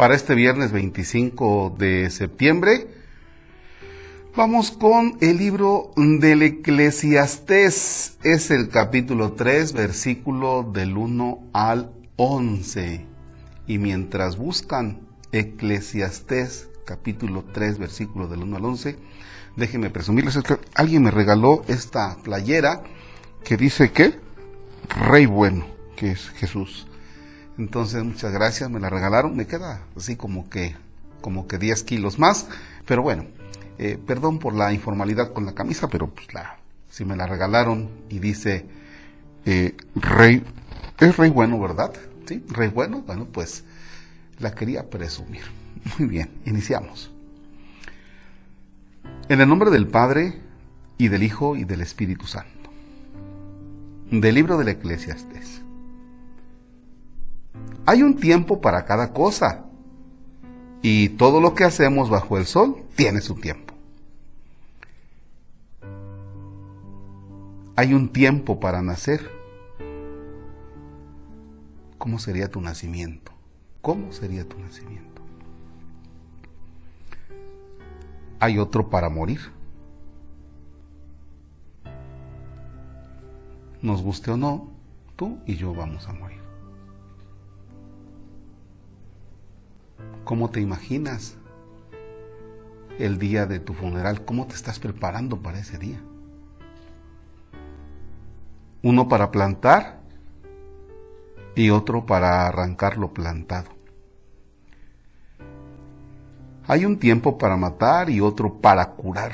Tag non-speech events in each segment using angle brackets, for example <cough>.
para este viernes 25 de septiembre. Vamos con el libro del Eclesiastés. Es el capítulo 3, versículo del 1 al 11. Y mientras buscan Eclesiastés, capítulo 3, versículo del 1 al 11, déjenme presumirles alguien me regaló esta playera que dice que Rey Bueno, que es Jesús. Entonces, muchas gracias, me la regalaron, me queda así como que, como que 10 kilos más, pero bueno, eh, perdón por la informalidad con la camisa, pero pues la, si me la regalaron y dice eh, rey, es rey bueno, ¿verdad? Sí, rey bueno, bueno, pues la quería presumir. <laughs> Muy bien, iniciamos. En el nombre del Padre y del Hijo y del Espíritu Santo. Del libro del Eclesiastés. Hay un tiempo para cada cosa. Y todo lo que hacemos bajo el sol tiene su tiempo. Hay un tiempo para nacer. ¿Cómo sería tu nacimiento? ¿Cómo sería tu nacimiento? Hay otro para morir. Nos guste o no, tú y yo vamos a morir. ¿Cómo te imaginas el día de tu funeral? ¿Cómo te estás preparando para ese día? Uno para plantar y otro para arrancar lo plantado. Hay un tiempo para matar y otro para curar.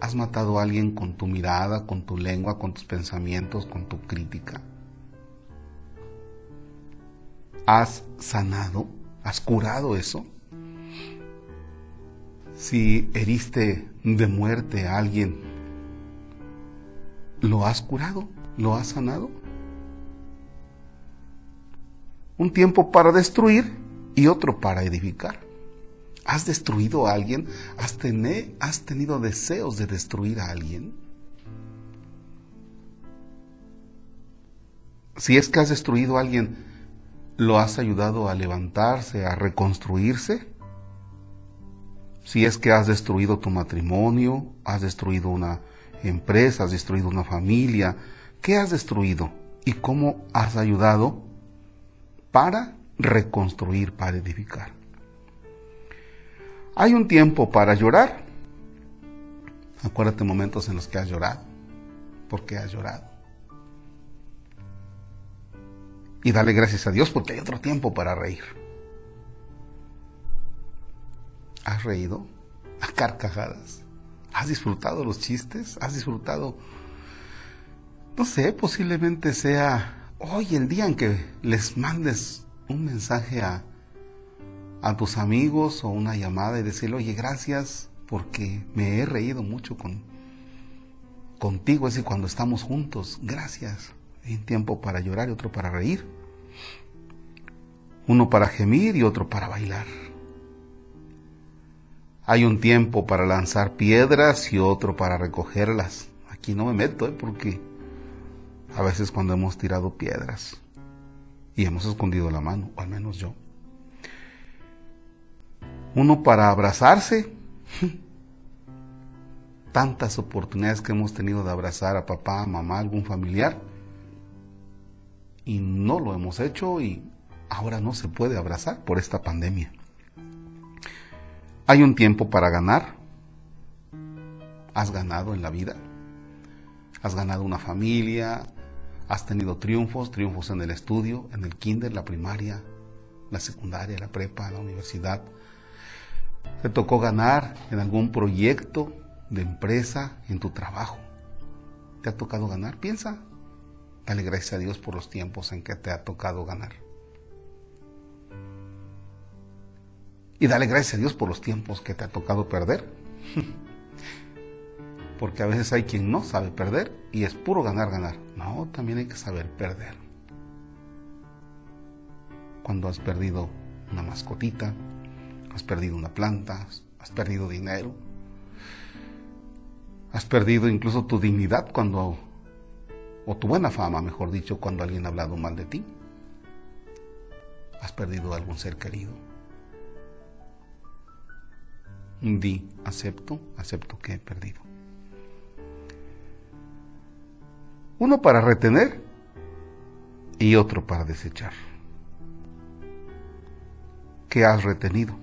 ¿Has matado a alguien con tu mirada, con tu lengua, con tus pensamientos, con tu crítica? ¿Has sanado? ¿Has curado eso? Si heriste de muerte a alguien, ¿lo has curado? ¿Lo has sanado? Un tiempo para destruir y otro para edificar. ¿Has destruido a alguien? ¿Has, ¿Has, tenido deseos de destruir a alguien? Si es que has destruido a alguien, ¿Lo has ayudado a levantarse, a reconstruirse? Si es que has destruido tu matrimonio, has destruido una empresa, has destruido una familia, ¿qué has destruido? ¿Y cómo has ayudado para reconstruir, para edificar? Hay un tiempo para llorar. Acuérdate momentos en los que has llorado. ¿Por qué has llorado? Y dale gracias a Dios porque hay otro tiempo para reír. ¿Has reído? A carcajadas. ¿Has disfrutado los chistes? ¿Has disfrutado? No sé, posiblemente sea hoy el día en que les mandes un mensaje a, a tus amigos o una llamada y decirle, oye, gracias porque me he reído mucho con, contigo, es decir, cuando estamos juntos, gracias. Hay un tiempo para llorar y otro para reír. Uno para gemir y otro para bailar. Hay un tiempo para lanzar piedras y otro para recogerlas. Aquí no me meto, ¿eh? porque a veces cuando hemos tirado piedras y hemos escondido la mano, o al menos yo. Uno para abrazarse. <laughs> Tantas oportunidades que hemos tenido de abrazar a papá, a mamá, algún familiar y no lo hemos hecho y ahora no se puede abrazar por esta pandemia. Hay un tiempo para ganar. Has ganado en la vida. Has ganado una familia. Has tenido triunfos, triunfos en el estudio, en el kinder, la primaria, la secundaria, la prepa, la universidad. Te tocó ganar en algún proyecto de empresa, en tu trabajo. ¿Te ha tocado ganar? Piensa, Dale gracias a Dios por los tiempos en que te ha tocado ganar. Y dale gracias a Dios por los tiempos que te ha tocado perder. <laughs> Porque a veces hay quien no sabe perder y es puro ganar, ganar. No, también hay que saber perder. Cuando has perdido una mascotita, has perdido una planta, has perdido dinero, has perdido incluso tu dignidad cuando o tu buena fama, mejor dicho, cuando alguien ha hablado mal de ti. Has perdido algún ser querido. Di, acepto, acepto que he perdido. Uno para retener y otro para desechar. ¿Qué has retenido?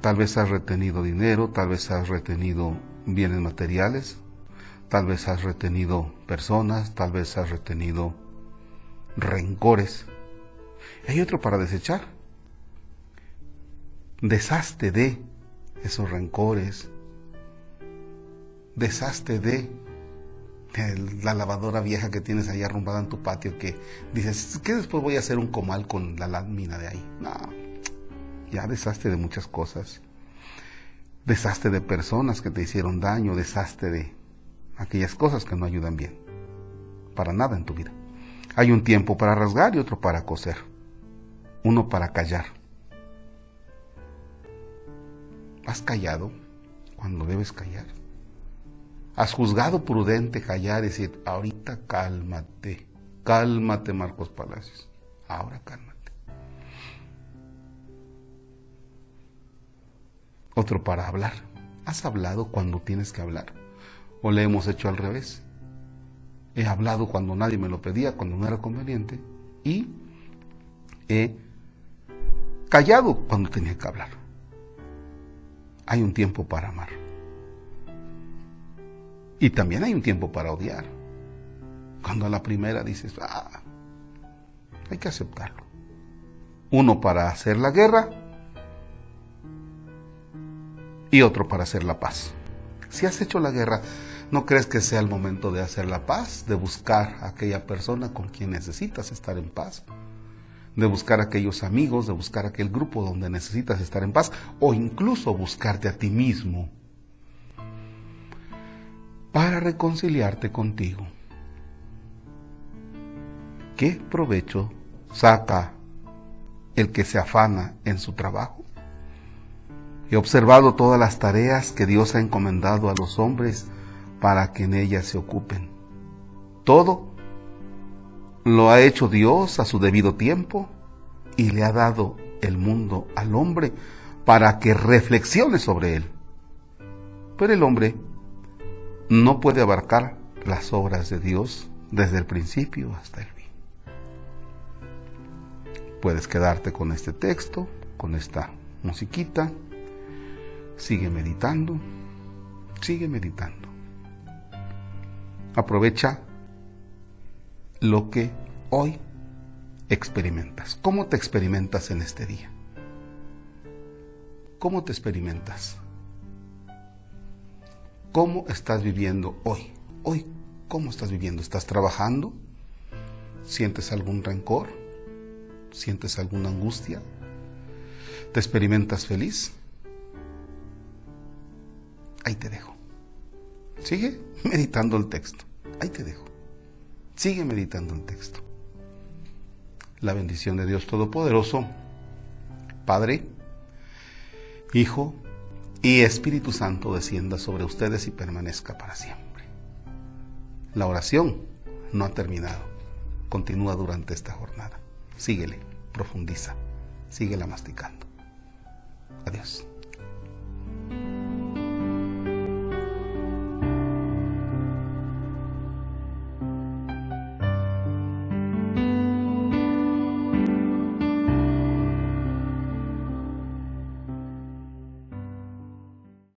Tal vez has retenido dinero, tal vez has retenido bienes materiales, tal vez has retenido personas, tal vez has retenido rencores. hay otro para desechar. Deshazte de esos rencores. Deshazte de la lavadora vieja que tienes ahí arrumbada en tu patio que dices, ¿qué después voy a hacer un comal con la lámina de ahí? No, ya deshazte de muchas cosas. Deshazte de personas que te hicieron daño, deshazte de aquellas cosas que no ayudan bien. Para nada en tu vida. Hay un tiempo para rasgar y otro para coser. Uno para callar. ¿Has callado cuando debes callar? ¿Has juzgado prudente callar y decir, ahorita cálmate, cálmate Marcos Palacios, ahora cálmate? Otro para hablar. ¿Has hablado cuando tienes que hablar? ¿O le hemos hecho al revés? He hablado cuando nadie me lo pedía, cuando no era conveniente, y he callado cuando tenía que hablar. Hay un tiempo para amar. Y también hay un tiempo para odiar. Cuando a la primera dices, ah, hay que aceptarlo. Uno para hacer la guerra y otro para hacer la paz. Si has hecho la guerra, ¿no crees que sea el momento de hacer la paz? De buscar a aquella persona con quien necesitas estar en paz. De buscar aquellos amigos, de buscar aquel grupo donde necesitas estar en paz. O incluso buscarte a ti mismo para reconciliarte contigo. ¿Qué provecho saca el que se afana en su trabajo? He observado todas las tareas que Dios ha encomendado a los hombres para que en ellas se ocupen. Todo lo ha hecho Dios a su debido tiempo y le ha dado el mundo al hombre para que reflexione sobre él. Pero el hombre no puede abarcar las obras de Dios desde el principio hasta el fin. Puedes quedarte con este texto, con esta musiquita Sigue meditando, sigue meditando. Aprovecha lo que hoy experimentas. ¿Cómo te experimentas en este día? ¿Cómo te experimentas? ¿Cómo estás viviendo hoy? Hoy, ¿cómo estás viviendo? ¿Estás trabajando? ¿Sientes algún rencor? ¿Sientes alguna angustia? ¿Te experimentas feliz? Ahí te dejo. Sigue meditando el texto. Ahí te dejo. Sigue meditando el texto. La bendición de Dios Todopoderoso, Padre, Hijo y Espíritu Santo descienda sobre ustedes y permanezca para siempre. La oración no ha terminado. Continúa durante esta jornada. Síguele, profundiza, síguela masticando. Adiós.